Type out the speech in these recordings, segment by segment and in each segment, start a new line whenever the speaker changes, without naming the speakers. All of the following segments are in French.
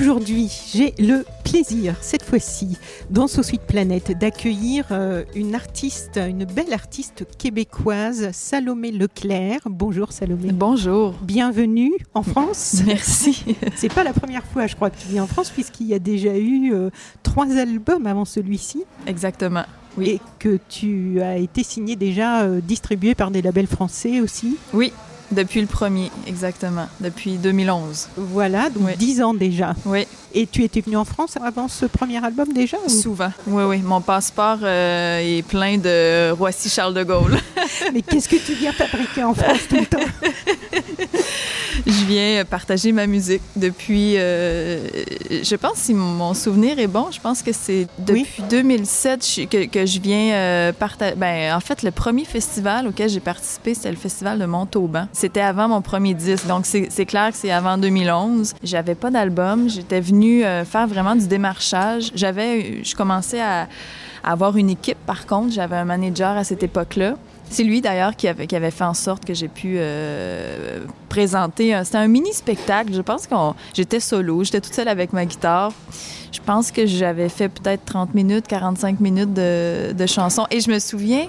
Aujourd'hui, j'ai le plaisir, cette fois-ci, dans So Sweet Planet, d'accueillir euh, une artiste, une belle artiste québécoise, Salomé Leclerc. Bonjour Salomé.
Bonjour.
Bienvenue en France.
Merci.
C'est pas la première fois, je crois, que tu viens en France, puisqu'il y a déjà eu euh, trois albums avant celui-ci.
Exactement. Oui.
Et que tu as été signé déjà, euh, distribué par des labels français aussi.
Oui, depuis le premier, exactement. Depuis 2011.
Voilà, donc
Oui.
dix ans déjà.
Oui,
Et tu étais venu en France avant ce premier album déjà ou-
souvent. Oui, oui. Mon passeport euh, est plein de Roissy-Charles de Gaulle.
Mais qu'est-ce que tu viens fabriquer en France tout le temps
Je viens partager ma musique depuis. euh, je pense, si mon souvenir est bon, je pense que c'est depuis 2007 je- que, que je viens euh, partager. Ben, en fait, le premier festival auquel j'ai participé, c'était le festival de Montauban. C'était avant mon premier disque, donc c'est c'est clair que c'est avant 2011. J'avais pas d'album, j'étais venue euh, faire vraiment du démarchage. J'avais, je commençais à, à avoir une équipe. Par contre, j'avais un manager à cette époque-là. C'est lui d'ailleurs qui avait, fait en sorte que j'ai pu euh, présenter. C'était un mini spectacle. Je pense que j'étais solo, j'étais toute seule avec ma guitare. Je pense que j'avais fait peut-être 30 minutes, 45 minutes de, chansons. Et je me souviens,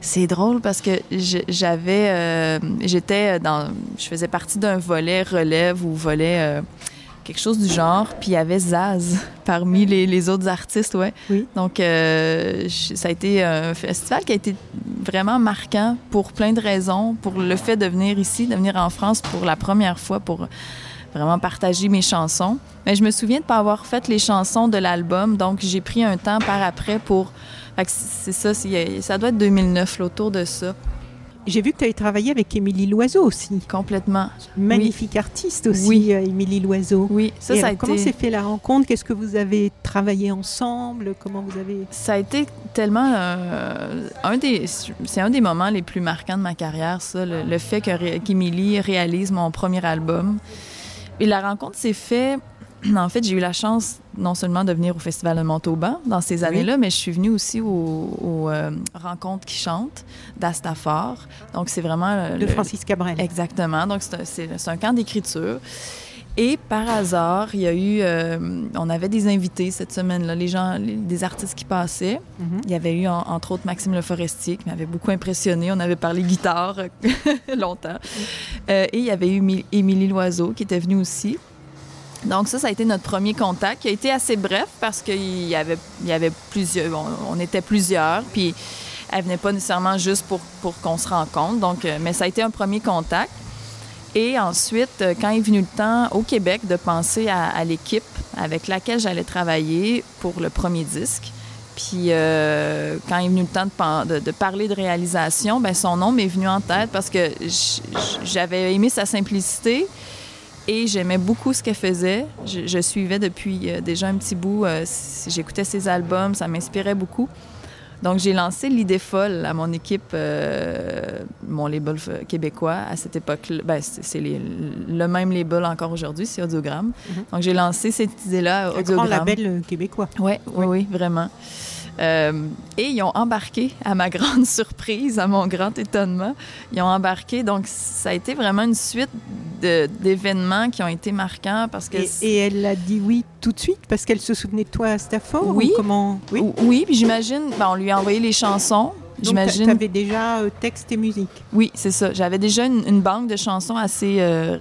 c'est drôle parce que j'avais, euh, j'étais dans, je faisais partie d'un volet relève ou volet euh, quelque chose du genre. Puis il y avait Zaz parmi les, les autres artistes, ouais.
Oui.
Donc euh, je- ça a été un festival qui a été vraiment marquant pour plein de raisons, pour le fait de venir ici, de venir en France pour la première fois, pour vraiment partager mes chansons. Mais je me souviens de ne pas avoir fait les chansons de l'album, donc j'ai pris un temps par après pour... C'est ça, ça doit être 2009, là, autour de ça,
J'ai vu que tu avais travaillé avec Émilie Loiseau aussi.
complètement.
Magnifique artiste aussi,
Oui.
euh, Émilie Loiseau.
Oui, ça,
Et
ça a
Comment
été...
s'est fait la rencontre? Qu'est-ce que vous avez travaillé ensemble? Comment vous avez
Ça a été tellement euh, un des c'est un des moments les plus marquants de ma carrière ça le, le fait que qu'Émilie réalise mon premier album et la rencontre s'est faite en fait j'ai eu la chance non seulement de venir au festival de Montauban dans ces années-là mais je suis venue aussi aux au, euh, rencontres qui chantent d'Astafar donc c'est vraiment le-
de Francis Cabrel
Exactement. Donc, c'est un, camp d'écriture. Et par hasard, il y a eu. euh, on avait des invités cette semaine-là, les gens, les- des artistes qui passaient.
Mhm.
Il y avait eu, en- entre autres, Maxime Le Forestier qui m'avait beaucoup impressionné. On avait parlé guitare euh, longtemps. Euh, et il y avait eu Mi- Émilie Loiseau qui était venue aussi. Donc ça, ça a été notre premier contact, qui a été assez bref parce qu'il y avait, plusieurs, on, était plusieurs, puis elle venait pas nécessairement juste pour, pour qu'on se rencontre. Donc, euh, mais ça a été un premier contact. Et ensuite, euh, quand est venu le temps au Québec de penser à, l'équipe avec laquelle j'allais travailler pour le premier disque, puis euh, quand est venu le temps de, de- parler de réalisation, ben son nom m'est venu en tête parce que j'avais aimé sa simplicité et j'aimais beaucoup ce qu'elle faisait. Je, je suivais depuis euh, déjà un petit bout, euh, j'écoutais ses albums, ça m'inspirait beaucoup. Donc, j'ai lancé l'idée folle à mon équipe, euh, mon label québécois à cette époque. Ben, c'est le même label encore aujourd'hui, c'est Audiogramme.
Mhm.
Donc, j'ai lancé cette idée-là à
un grand
Audiogramme.
label québécois
Oui, oui, oui, vraiment. Euh, et ils ont embarqué, à ma grande surprise, à mon grand étonnement, ils ont embarqué. Donc, ça a été vraiment une suite d'événements qui ont été marquants parce que...
et, et elle a dit oui tout de suite parce qu'elle se souvenait de toi à Stafford
Oui.
ou comment? Oui
oui, puis j'imagine, ben, on lui a envoyé les chansons.
donc
J'imagine.
tu avais déjà euh, texte et musique
Oui, c'est ça. J'avais déjà une, une banque de chansons assez, euh,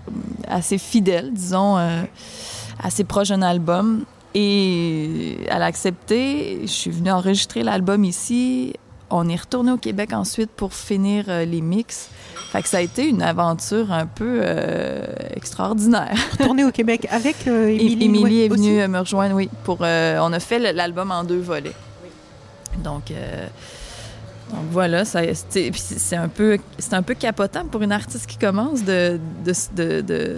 assez fidèle, disons, euh, assez proche d'un album. Et elle a accepté. Je suis venue enregistrer l'album ici. on est retourné au Québec ensuite pour finir euh, les mix. Fait que ça a été une aventure un peu euh, extraordinaire.
Retourner au Québec avec euh, Émilie.
Émilie est venue euh, me rejoindre, oui. Pour, on a fait l'album en deux volets. Donc, donc voilà, c'est un peu, c'est un peu capotant pour une artiste qui commence de, de, de, de-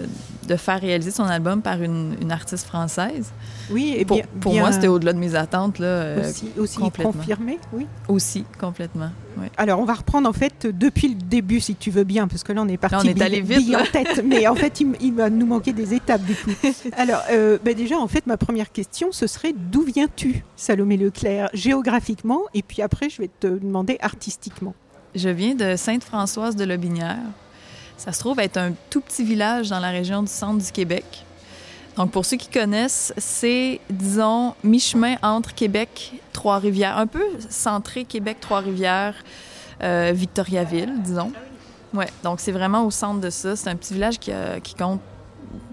de faire réaliser son album par une, une artiste française.
Oui, et
Pour,
bien,
pour
bien
moi, c'était au-delà de mes attentes, là, euh,
aussi, aussi
complètement.
confirmé, oui.
aussi complètement.
Alors, on va reprendre en fait depuis le début, si tu veux bien, parce que là, on est parti
Là, on est allé vite,
en tête, mais en fait, il, il va nous manquer des étapes du coup. Alors, euh, ben déjà, en fait, ma première question, ce serait d'où viens-tu, Salomé Leclerc, géographiquement, et puis après, je vais te demander artistiquement?
Je viens de Sainte-Françoise de Lobinière. Ça se trouve être un tout petit village dans la région du centre du Québec. Donc, pour ceux qui connaissent, c'est, disons, mi-chemin entre Québec, Trois-Rivières, un peu centré Québec, Trois-Rivières, euh, Victoriaville, disons. Ouais, donc c'est vraiment au centre de ça. C'est un petit village qui compte,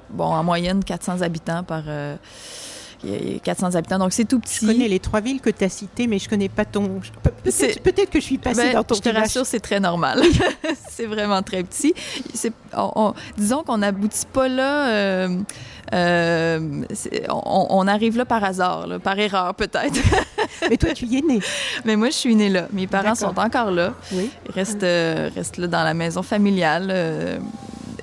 bon, en moyenne 400 habitants par. euh, il y a 400 habitants, donc c'est tout petit.
Je connais les trois villes que tu as citées, mais je connais pas ton. Peut-être que je suis passée
Ben,
dans ton
je te
village.
rassure, c'est très normal. c'est vraiment très petit. C'est- on- on- disons qu'on n'aboutit pas là. euh, euh, on, on arrive là par hasard, là, par erreur peut-être.
Mais toi, tu y es né.
Mais moi, je suis née là. Mes parents sont encore là.
Oui.
Ils restent, euh, restent là dans la maison familiale.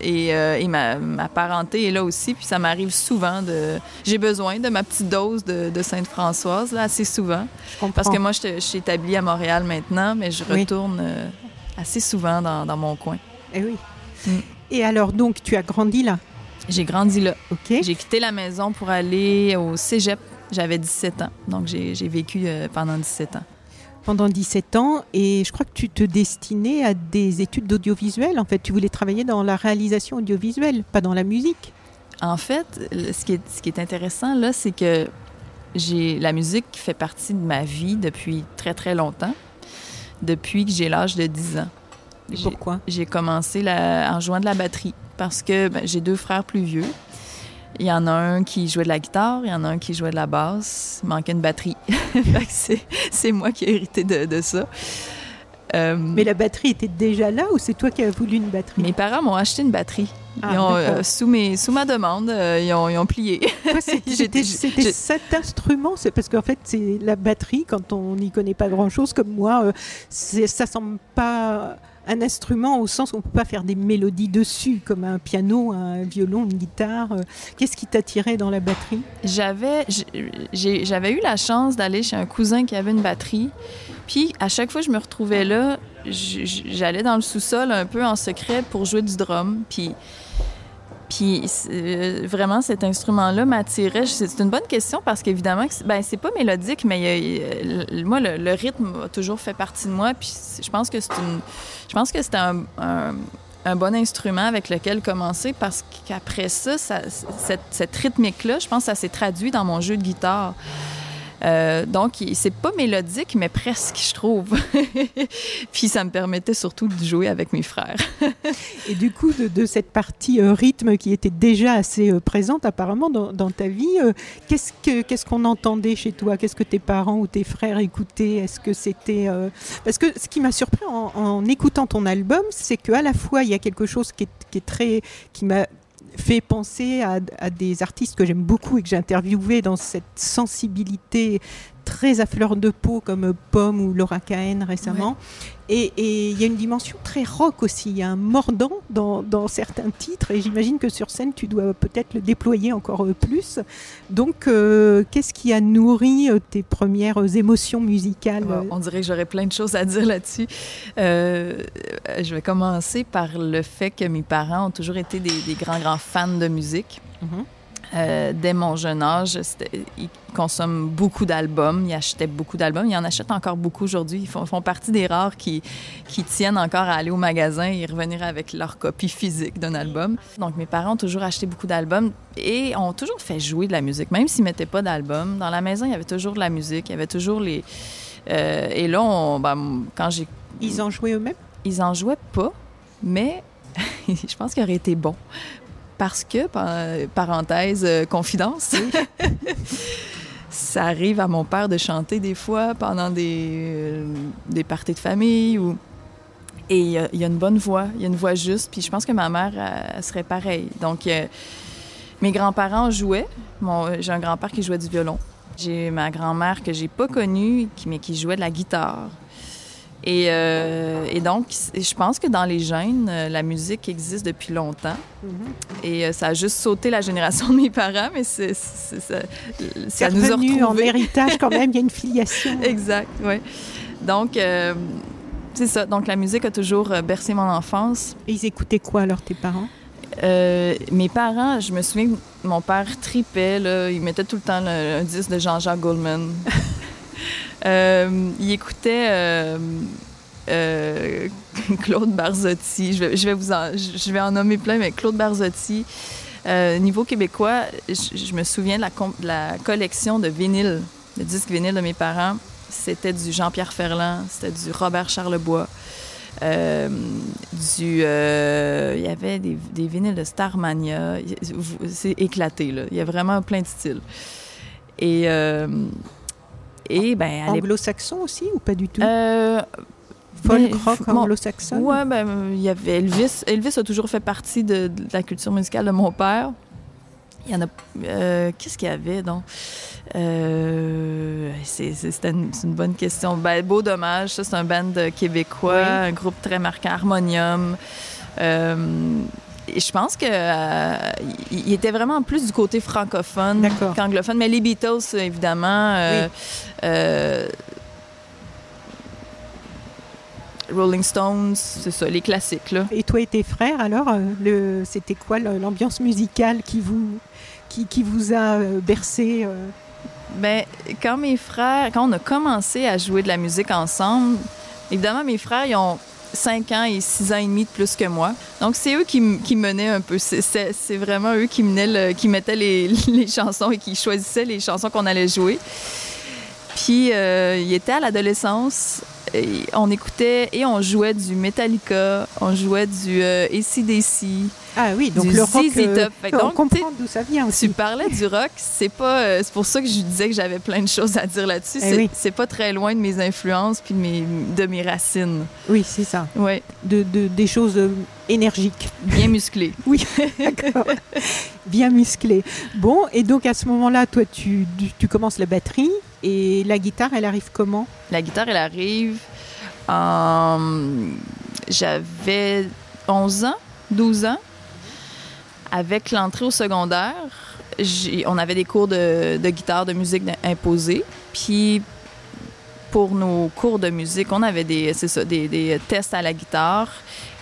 Et euh, et ma, ma parenté est là aussi. Puis ça m'arrive souvent de. J'ai besoin de ma petite dose de, de Sainte-Françoise, là, assez souvent.
Je.
Parce que moi, je, suis établie à Montréal maintenant, mais je
Oui.
retourne euh, assez souvent dans, dans mon coin.
Eh oui.
Mm.
Et alors, donc, tu as grandi là,
J'ai grandi là.
ok
J'ai quitté la maison pour aller au cégep. J'avais 17 ans. Donc, j'ai j'ai vécu euh, pendant 17 ans.
Pendant 17 ans et je crois que tu te destinais à des études d'audiovisuel. En fait, tu voulais travailler dans la réalisation audiovisuelle, pas dans la musique.
En fait, ce qui est, ce qui est intéressant, là, c'est que j'ai la musique fait partie de ma vie depuis très, très longtemps. Depuis que j'ai l'âge de 10 ans.
Et pourquoi?
J'ai commencé la- en jouant de la batterie parce que ben, j'ai deux frères plus vieux. Il y en a un qui jouait de la guitare, il y en a un qui jouait de la basse. Il manquait une batterie. C'est, moi qui ai hérité de, de ça. Euh,
Mais la batterie était déjà là ou c'est toi qui as voulu une batterie?
Mes parents m'ont acheté une batterie.
Ah,
Ils ont,
d'accord.
euh, sous, mes, sous ma demande, euh, ils, ont, ils ont plié.
C'était- cet instrument, c'est parce qu'en fait, c'est la batterie, quand on n'y connaît pas grand-chose, comme moi, ça semble pas un instrument au sens où on peut pas faire des mélodies dessus, comme un piano, un violon, une guitare. euh. Qu'est-ce qui t'attirait dans la batterie?
J'avais, eu la chance d'aller chez un cousin qui avait une batterie. Puis à chaque fois que je me retrouvais là, j'allais dans le sous-sol un peu en secret pour jouer du drum. Puis, puis euh, vraiment, cet instrument-là m'attirait. C'est une bonne question parce qu'évidemment, ben, c'est pas mélodique, mais moi, le, rythme a toujours fait partie de moi. Puis je pense que c'est c'était un, bon instrument avec lequel commencer parce qu'après ça, ça- cette, cette rythmique-là, je pense que ça s'est traduit dans mon jeu de guitare. Euh, donc, c'est pas mélodique, mais presque, je trouve. Puis ça me permettait surtout de jouer avec mes frères.
Et du coup, de, cette partie euh, rythme qui était déjà assez euh, présente apparemment dans, ta vie, euh, qu'est-ce que qu'est-ce qu'on entendait chez toi? Qu'est-ce que tes parents ou tes frères écoutaient? Est-ce que c'était parce que ce qui m'a surpris en, écoutant ton album, c'est que à la fois il y a quelque chose qui est, qui est très qui m'a fait penser à, des artistes que j'aime beaucoup et que j'ai interviewés dans cette sensibilité très à fleur de peau comme Pomme ou Laura Cahen récemment. Et et il y a une dimension très rock aussi. Il y a un mordant dans, dans certains titres et j'imagine que sur scène tu dois peut-être le déployer encore euh, plus. Donc euh, qu'est-ce qui a nourri euh, tes premières émotions musicales
On dirait que j'aurais plein de choses à dire là-dessus. Euh, je vais commencer par le fait que mes parents ont toujours été des, des grands, grands fans de musique.
Mhm.
Euh, dès mon jeune âge, ils consomment beaucoup d'albums, ils achetaient beaucoup d'albums, ils en achètent encore beaucoup aujourd'hui. Ils font, font partie des rares qui, qui tiennent encore à aller au magasin et revenir avec leur copie physique d'un album. Donc mes parents ont toujours acheté beaucoup d'albums et ont toujours fait jouer de la musique, même s'ils mettaient pas d'album. Dans la maison, il y avait toujours de la musique, il y avait toujours les... euh, et là, on- ben, quand j'ai
Ils en jouaient eux-mêmes?
Ils en jouaient pas, mais je pense qu'il aurait été bon. Parce que, par- parenthèse, euh, confidence, ça arrive à mon père de chanter des fois pendant des, euh, des parties de famille ou et il y, a, y, a une bonne voix, il y a une voix juste. Puis je pense que ma mère elle, serait pareille. Donc euh, mes grands-parents jouaient. J'ai un grand-père qui jouait du violon. J'ai ma grand-mère que j'ai pas connue, qui, mais qui jouait de la guitare. Et, euh, et, donc, je pense que dans les gènes, euh, la musique existe depuis longtemps. Mm -hmm. Et euh, ça a juste sauté la génération de mes parents, mais c'est, ça,
ça nous a retrouvés. en héritage quand même, il y a une filiation.
exact, oui. Donc, euh, c'est ça. Donc, la musique a toujours bercé mon enfance.
Et ils écoutaient quoi, alors, tes parents?
Euh, mes parents, je me souviens que mon père tripait, là, il mettait tout le temps le, un disque de Jean-Jacques Goldman. euh, il écoutait euh, euh, Claude Barzotti. Je vais, je, vais en, nommer plein, mais Claude Barzotti. Niveau québécois, je, me souviens de la, de la collection de vinyles, de disques vinyles de mes parents. C'était du Jean-Pierre Ferland, c'était du Robert Charlebois. Du, il y avait des, des, vinyles de Starmania. C'est éclaté, là. Il y a vraiment plein de styles. Et, et ben,
anglo-saxon aussi ou pas du tout?
Euh,
Folk ben, rock anglo-saxon?
Ouais, ben il y avait Elvis. Elvis a toujours fait partie de, de la culture musicale de mon père. Il y en a. Euh, Qu'est-ce qu'il y avait donc? Euh, C'était une, une, bonne question. Ben, Beau Dommage, ça c'est un band québécois, oui. un groupe très marquant, Harmonium. Euh, je pense que euh, il était vraiment plus du côté francophone qu'anglophone. Mais les Beatles, évidemment. Oui. Euh, Rolling Stones, c'est ça, les classiques. Là.
Et toi et tes frères, alors, le, c'était quoi l'ambiance musicale qui vous, qui, qui vous a bercé euh...
Ben, quand mes frères, quand on a commencé à jouer de la musique ensemble, évidemment, mes frères, ils ont 5 ans et 6 ans et demi de plus que moi. Donc, c'est eux qui, qui menaient un peu. C'est vraiment eux qui, menaient qui mettaient les, les, chansons et qui choisissaient les chansons qu'on allait jouer. Puis, euh, ils étaient à l'adolescence. On écoutait et on jouait du Metallica, on jouait du euh.
Ah oui, donc le rock,
euh,
donc, on comprend d'où ça vient aussi.
Tu parlais du rock, c'est pas, euh, c'est pour ça que je disais que j'avais plein de choses à dire là-dessus.
Eh oui.
C'est pas très loin de mes influences puis de mes, de mes racines.
Oui, c'est ça.
Ouais.
De, de, des choses euh, énergiques.
Bien musclées.
oui, d'accord. Bien musclées. Bon, et donc à ce moment-là, toi, tu, tu, commences la batterie et la guitare, elle arrive comment?
La guitare, elle arrive. en... J'avais 11 ans, 12 ans. Avec l'entrée au secondaire, on avait des cours de, guitare, de musique imposés. Puis pour nos cours de musique, on avait des, tests à la guitare.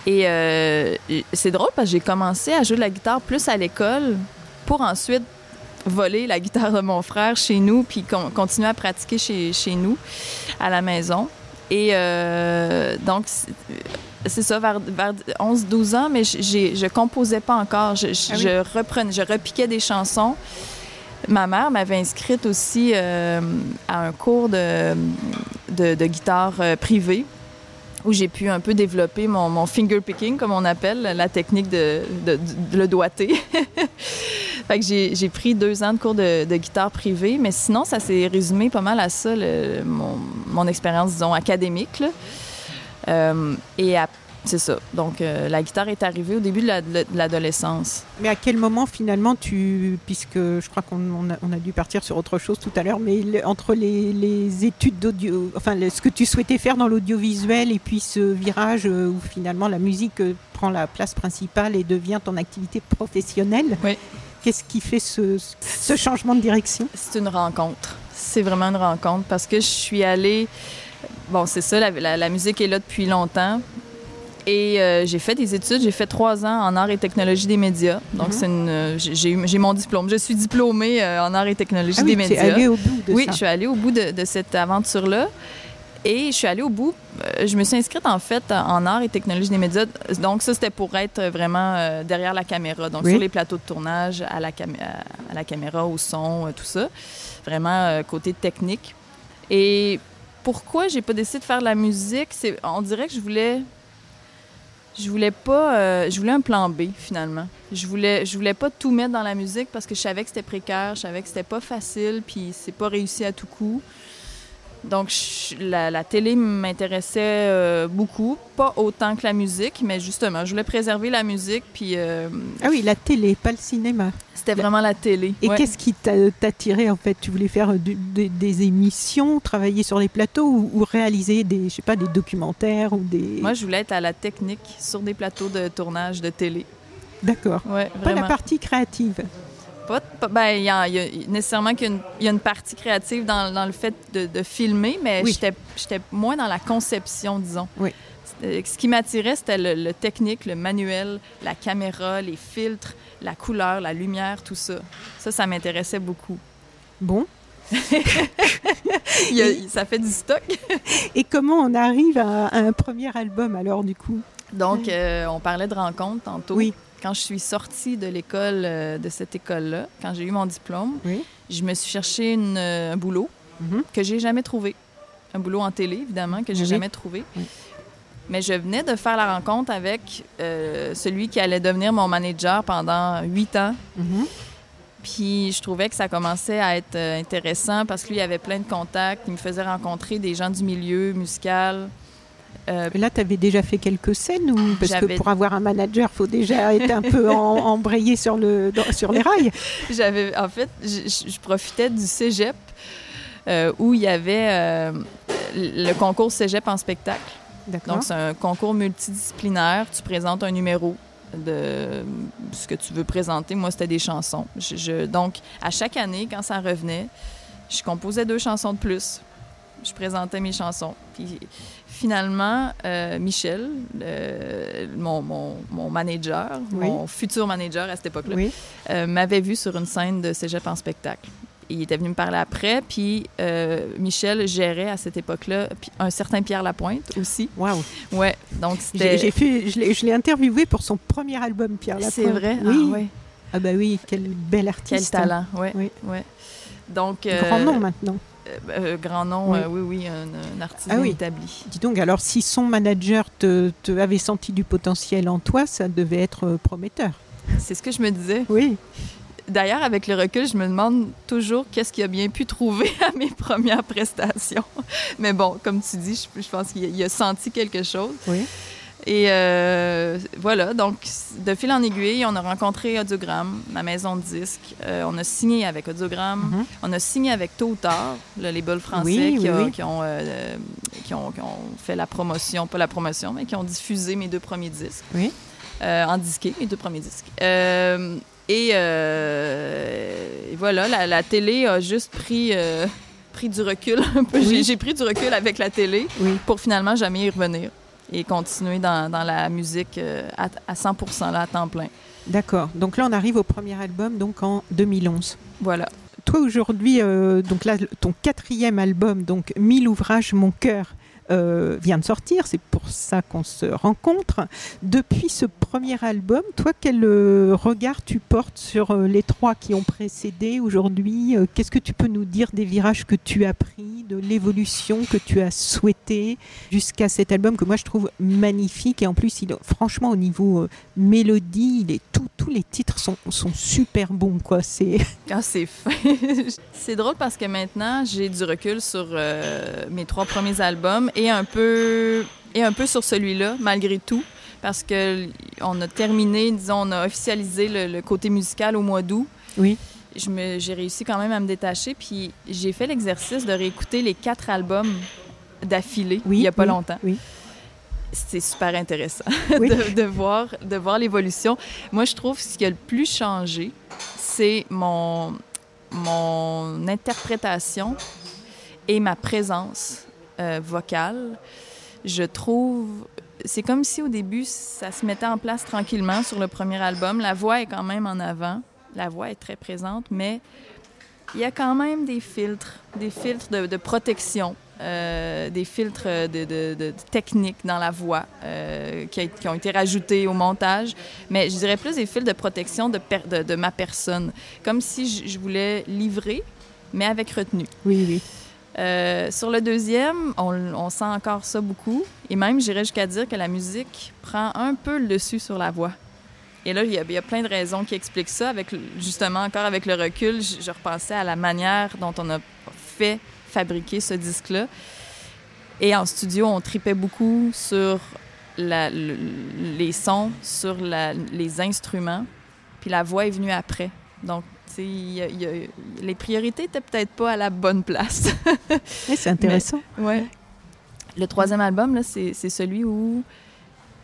Et euh, c'est drôle parce que j'ai commencé à jouer de la guitare plus à l'école pour ensuite voler la guitare de mon frère chez nous puis con continuer à pratiquer chez, chez nous à la maison. Et euh, donc, c'est ça, vers, vers 11-12 ans, mais je composais pas encore. Je, ah oui. je, reprenais, je repiquais des chansons. Ma mère m'avait inscrite aussi euh, à un cours de, de, de guitare euh, privée où j'ai pu un peu développer mon, mon, finger picking, comme on appelle, la technique de, de, de le doigter. fait que j'ai pris deux ans de cours de, de guitare privée, mais sinon, ça s'est résumé pas mal à ça, le, mon, mon expérience, disons, académique. Là. Euh, et c'est ça. Donc, euh, la guitare est arrivée au début de l'adolescence.
Mais à quel moment, finalement, tu. Puisque je crois qu'on a, on a, dû partir sur autre chose tout à l'heure, mais le, entre les, les études d'audio. Enfin, le, ce que tu souhaitais faire dans l'audiovisuel et puis ce virage euh, où finalement la musique prend la place principale et devient ton activité professionnelle.
Oui.
Qu'est-ce qui fait ce, ce changement de direction?
C'est une rencontre. C'est vraiment une rencontre parce que je suis allée. Bon, c'est ça, la, la, la musique est là depuis longtemps. Et euh, j'ai fait des études. J'ai fait trois ans en arts et technologie des médias. Donc, mm -hmm. c'est j'ai mon diplôme. Je suis diplômée euh, en arts et technologie
ah
des
oui,
médias.
Allée au bout de
oui,
ça.
je suis allée au bout de, de cette aventure-là. Et je suis allée au bout. Euh, je me suis inscrite en fait en arts et technologie des médias. Donc, ça, c'était pour être vraiment euh, derrière la caméra. Donc, oui. sur les plateaux de tournage, à la, à la caméra, au son, tout ça. Vraiment côté technique. Et pourquoi j'ai pas décidé de faire de la musique? On dirait que je voulais Je voulais pas. euh, je voulais un plan B, finalement. Je voulais, voulais pas tout mettre dans la musique parce que je savais que c'était précaire, je savais que c'était pas facile, puis c'est pas réussi à tout coup. Donc, je- la, la télé m'intéressait euh, beaucoup. Pas autant que la musique, mais justement, je voulais préserver la musique, puis euh,
Ah oui, la télé, pas le cinéma.
c'était vraiment la télé.
Et
Ouais.
qu'est-ce qui t'a t'a attiré en fait? Tu voulais faire euh, des- émissions, travailler sur les plateaux ou, ou réaliser des, je sais pas, des documentaires ou des.
Moi, je voulais être à la technique sur des plateaux de tournage de télé.
D'accord.
Ouais,
Pas la partie créative.
Pas, pas- ben, il y a, il y a- nécessairement qu'il y a une, il y a une partie créative dans, dans le fait de, de filmer, mais
Oui.
j'étais j'étais moins dans la conception, disons.
Oui.
C'était- Ce qui m'attirait, c'était le, le technique, le manuel, la caméra, les filtres, la couleur, la lumière, tout ça. Ça, ça m'intéressait beaucoup.
Bon.
Il ça fait du stock.
Et comment on arrive à, à un premier album alors du coup?
Donc, euh, on parlait de rencontres tantôt.
Oui.
Quand je suis sortie de l'école, euh, de cette école-là, quand j'ai eu mon diplôme,
Oui.
je me suis cherché une, euh, un boulot
Mhm.
que j'ai jamais trouvé. Un boulot en télé, évidemment, que j'ai
Oui.
jamais trouvé.
Oui.
Mais je venais de faire la rencontre avec euh, celui qui allait devenir mon manager pendant huit ans.
Mhm.
Puis je trouvais que ça commençait à être intéressant parce que lui, il avait plein de contacts. Il me faisait rencontrer des gens du milieu musical. Euh,
Là, tu avais déjà fait quelques scènes ou parce que pour avoir un manager, faut déjà être un peu en- embrayé sur le dans- sur les rails.
J'avais, en fait, je, profitais du cégep euh, où il y avait euh, le concours cégep en spectacle. Donc, c'est un concours multidisciplinaire. Tu présentes un numéro de ce que tu veux présenter. Moi, c'était des chansons. Je- je- donc, à chaque année, quand ça revenait, je composais deux chansons de plus. Je présentais mes chansons. Puis, finalement, euh, Michel, euh, mon, mon- mon manager,
Oui.
mon futur manager à cette époque-là,
Oui.
euh, m'avait vu sur une scène de cégep en spectacle. Il était venu me parler après, puis Michel gérait à cette époque-là un certain Pierre Lapointe aussi.
Waouh.
Ouais, donc c'était...
j'ai fait, je l'ai interviewé pour son premier album, Pierre Lapointe.
C'est vrai?
Oui.
Ah, ouais.
Ah bah oui, quel bel
Quel
artiste.
talent, ouais.
Oui.
ouais. Donc,
Grand nom maintenant.
Euh, euh, grand nom,
Oui.
euh, oui, oui, un, un artiste
Ah oui.
établi.
Dis donc, alors si son manager te, te avait senti du potentiel en toi, ça devait être euh, prometteur.
C'est ce que je me disais.
Oui.
D'ailleurs, avec le recul, je me demande toujours qu'est-ce qu'il a bien pu trouver à mes premières prestations. Mais bon, comme tu dis, je, je pense qu'il a- il a senti quelque chose.
Oui.
Et euh, voilà, donc de fil en aiguille, on a rencontré Audiogramme, ma maison de disques. Euh, on a signé avec Audiogramme.
Mhm.
On a signé avec Tôt ou Tard, le label français
Oui,
qui,
oui,
a-
oui.
qui ont, euh, qui, ont, qui ont fait la promotion, pas la promotion, mais qui ont diffusé mes deux premiers disques.
Oui.
En disqué, mes deux premiers disques. Et, et voilà, la, la télé a juste pris, pris du recul un peu.
Oui.
J'ai- J'ai pris du recul avec la télé
Oui.
pour finalement jamais y revenir et continuer dans, dans la musique euh, à, à 100 là, à temps plein.
D'accord. Donc là, on arrive au premier album, donc en 2011.
Voilà.
Toi aujourd'hui, euh, donc là, ton quatrième album, donc Mille ouvrages, mon cœur, euh, vient de sortir. C'est pour ça qu'on se rencontre. Depuis ce premier album, toi, quel euh, regard tu portes sur euh, les trois qui ont précédé aujourd'hui Euh, Qu'est-ce que tu peux nous dire des virages que tu as pris, de l'évolution que tu as souhaité jusqu'à cet album que moi je trouve magnifique et en plus, il, franchement, au niveau mélodie, tous les titres sont, super bons, quoi. C'est
Ah, c'est c'est drôle parce que maintenant, j'ai du recul sur mes trois premiers albums et un peu, et un peu sur celui-là, malgré tout. Parce que on a terminé, disons, on a officialisé le, le côté musical au mois d'août.
Oui.
J'ai réussi quand même à me détacher, puis j'ai fait l'exercice de réécouter les quatre albums d'affilée
Oui,
il n'y a pas
oui,
longtemps.
oui.
C'est super intéressant
Oui.
de, de voir, de voir l'évolution. Moi, je trouve que ce qui a le plus changé, c'est mon, mon interprétation et ma présence euh, vocale. Je trouve, c'est comme si au début, ça se mettait en place tranquillement sur le premier album. La voix est quand même en avant. La voix est très présente, mais il y a quand même des filtres, des filtres de, protection, euh, des filtres de, technique dans la voix euh, qui, ont été rajoutés au montage. Mais je dirais plus des filtres de protection de ma personne, comme si je, je voulais livrer, mais avec retenue.
Oui, oui.
Euh, sur le deuxième, on, sent encore ça beaucoup. Et même, j'irais jusqu'à dire que la musique prend un peu le dessus sur la voix. Et là, il y, a, plein de raisons qui expliquent ça. Avec, justement, encore avec le recul, je, repensais à la manière dont on a fait fabriquer ce disque-là. Et en studio, on tripait beaucoup sur les sons, sur les instruments. Puis la voix est venue après. Donc, y a- il y a- les priorités étaient peut-être pas à la bonne place.
Ouais, c'est intéressant.
Ouais. Le troisième album, là, c'est celui où,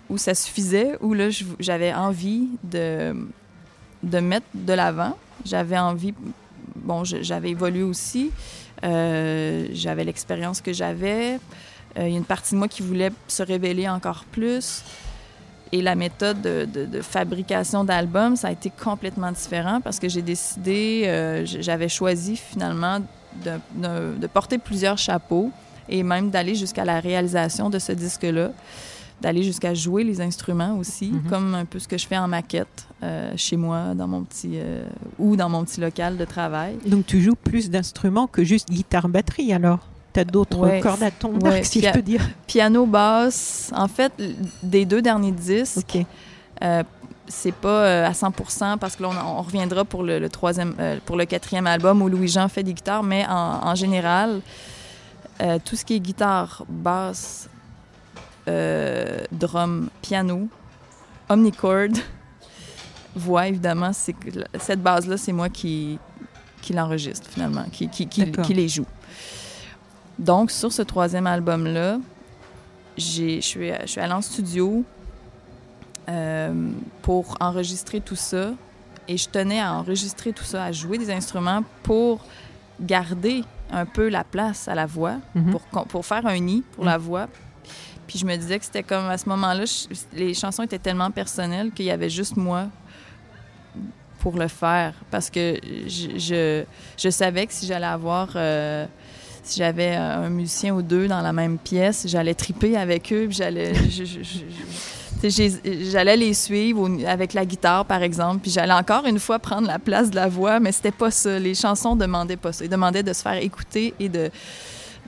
où ça suffisait, où là, j'avais envie de, de mettre de l'avant. J'avais envie... Bon, j'avais évolué aussi. Euh, j'avais l'expérience que j'avais. Euh, Il y a une partie de moi qui voulait se révéler encore plus. Et la méthode de, de- de fabrication d'albums, ça a été complètement différent parce que j'ai décidé, euh, j'avais choisi finalement de, de- de porter plusieurs chapeaux et même d'aller jusqu'à la réalisation de ce disque-là, d'aller jusqu'à jouer les instruments aussi,
Mhm.
comme un peu ce que je fais en maquette euh, chez moi, dans mon petit euh, ou dans mon petit local de travail.
Donc tu joues plus d'instruments que juste guitare-batterie alors? Tu as d'autres
Ouais.
cordes à ton
Ouais,
arc, si
puis
je peux dire.
Piano, basse, en fait, des deux derniers disques,
Ok.
Euh, c'est pas euh, à 100% parce que là, on, on reviendra pour le, le troisième, euh, pour le quatrième album où Louis-Jean fait des guitares, mais en, en général, euh, tout ce qui est guitare, basse, drum, piano, omnichord, voix, évidemment, c'est cette base-là, c'est moi qui, qui l'enregistre finalement, qui, qui, qui,
D'accord.
qui les joue. Donc, sur ce troisième album-là, je suis, allée en studio euh, pour enregistrer tout ça. Et je tenais à enregistrer tout ça, à jouer des instruments pour garder un peu la place à la voix,
Mhm.
pour, pour faire un nid pour la voix. Puis je me disais que c'était comme à ce moment-là, les chansons étaient tellement personnelles qu'il y avait juste moi pour le faire. Parce que je, je, je savais que si j'allais avoir. euh, si j'avais un musicien ou deux dans la même pièce, j'allais triper avec eux, puis j'allais. J'allais les suivre avec la guitare, par exemple, puis j'allais encore une fois prendre la place de la voix, mais c'était pas ça. Les chansons demandaient pas ça. Ils demandaient de se faire écouter et de,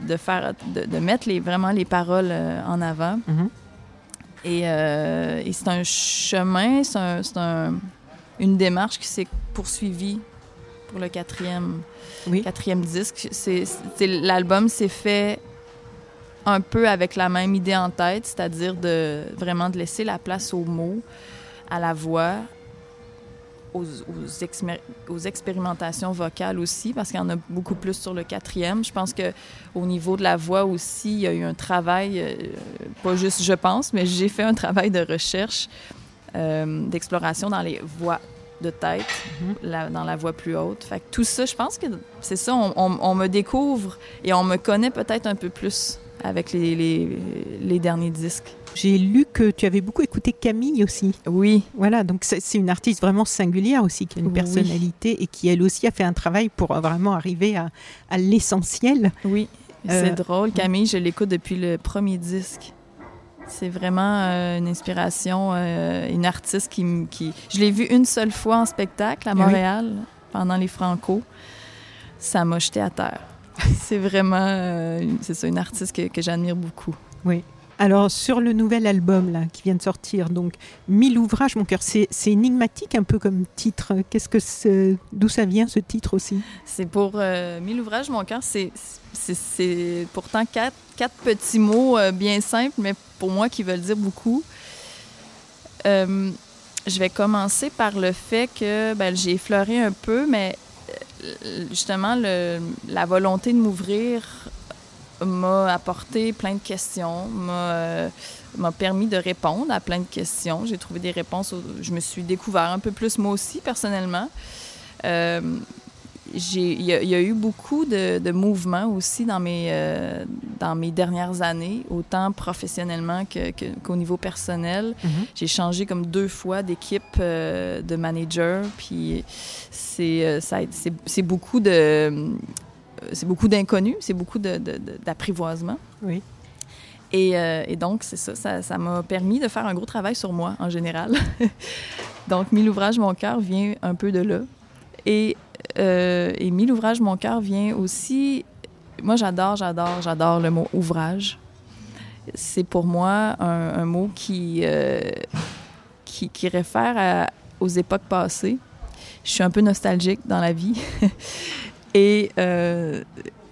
de, faire, de, de mettre les, vraiment les paroles euh, en avant.
Mhm.
Et, euh, et c'est un chemin, c'est un- c'est un- une démarche qui s'est poursuivie pour le quatrième,
Oui.
quatrième disque. C'est, L'album s'est fait un peu avec la même idée en tête, c'est-à-dire de vraiment de laisser la place aux mots, à la voix, aux expérimentations vocales aussi, parce qu'il y en a beaucoup plus sur le quatrième. Je pense que au niveau de la voix aussi, il y a eu un travail, euh, pas juste je pense, mais j'ai fait un travail de recherche, euh, d'exploration dans les voix de tête,
Mhm.
la- dans la voix plus haute. Fait que tout ça, je pense que c'est ça, on, on- on me découvre et on me connaît peut-être un peu plus avec les, les, les derniers disques.
J'ai lu que tu avais beaucoup écouté Camille aussi.
Oui,
Voilà, donc c'est une artiste vraiment singulière aussi, qui a une
Oui.
personnalité et qui elle aussi a fait un travail pour vraiment arriver à, à l'essentiel.
oui.
Euh,
C'est drôle. Camille, je l'écoute depuis le premier disque. C'est vraiment euh, une inspiration, euh, une artiste qui. Je l'ai vue une seule fois en spectacle à
Oui.
Montréal, pendant les Franco. Ça m'a jeté à terre. C'est vraiment... euh, une- c'est ça, une artiste que, que j'admire beaucoup.
Alors sur le nouvel album là qui vient de sortir, donc Mille ouvrages, mon cœur, c'est énigmatique un peu comme titre. Qu'est-ce que D'où ça vient ce titre aussi?
C'est pour euh, mille ouvrages, mon cœur. C'est, pourtant quatre, quatre petits mots euh, bien simples, mais pour moi qui veulent dire beaucoup. Euh, je vais commencer par le fait que ben, j'ai effleuré un peu, mais euh, justement, la volonté de m'ouvrir m'a apporté plein de questions, m'a, euh, m'a permis de répondre à plein de questions. J'ai trouvé des réponses. je me suis découvert un peu plus moi aussi, personnellement. Euh, il y, a- il y a eu beaucoup de, de mouvements aussi dans mes, euh, dans mes dernières années, autant professionnellement que- qu'au niveau personnel. J'ai changé comme deux fois d'équipe euh, de manager, puis c'est beaucoup de c'est beaucoup d'inconnus, c'est beaucoup d'apprivoisement.
Oui.
Et, euh, et donc, c'est ça, ça, m'a permis de faire un gros travail sur moi en général. donc, Mille ouvrages, mon cœur vient un peu de là. Et, euh, et Mille ouvrages, mon cœur vient aussi moi, j'adore, j'adore, j'adore le mot ouvrage. C'est pour moi un, mot qui, euh, qui, qui, réfère aux époques passées. Je suis un peu nostalgique dans la vie. et, euh,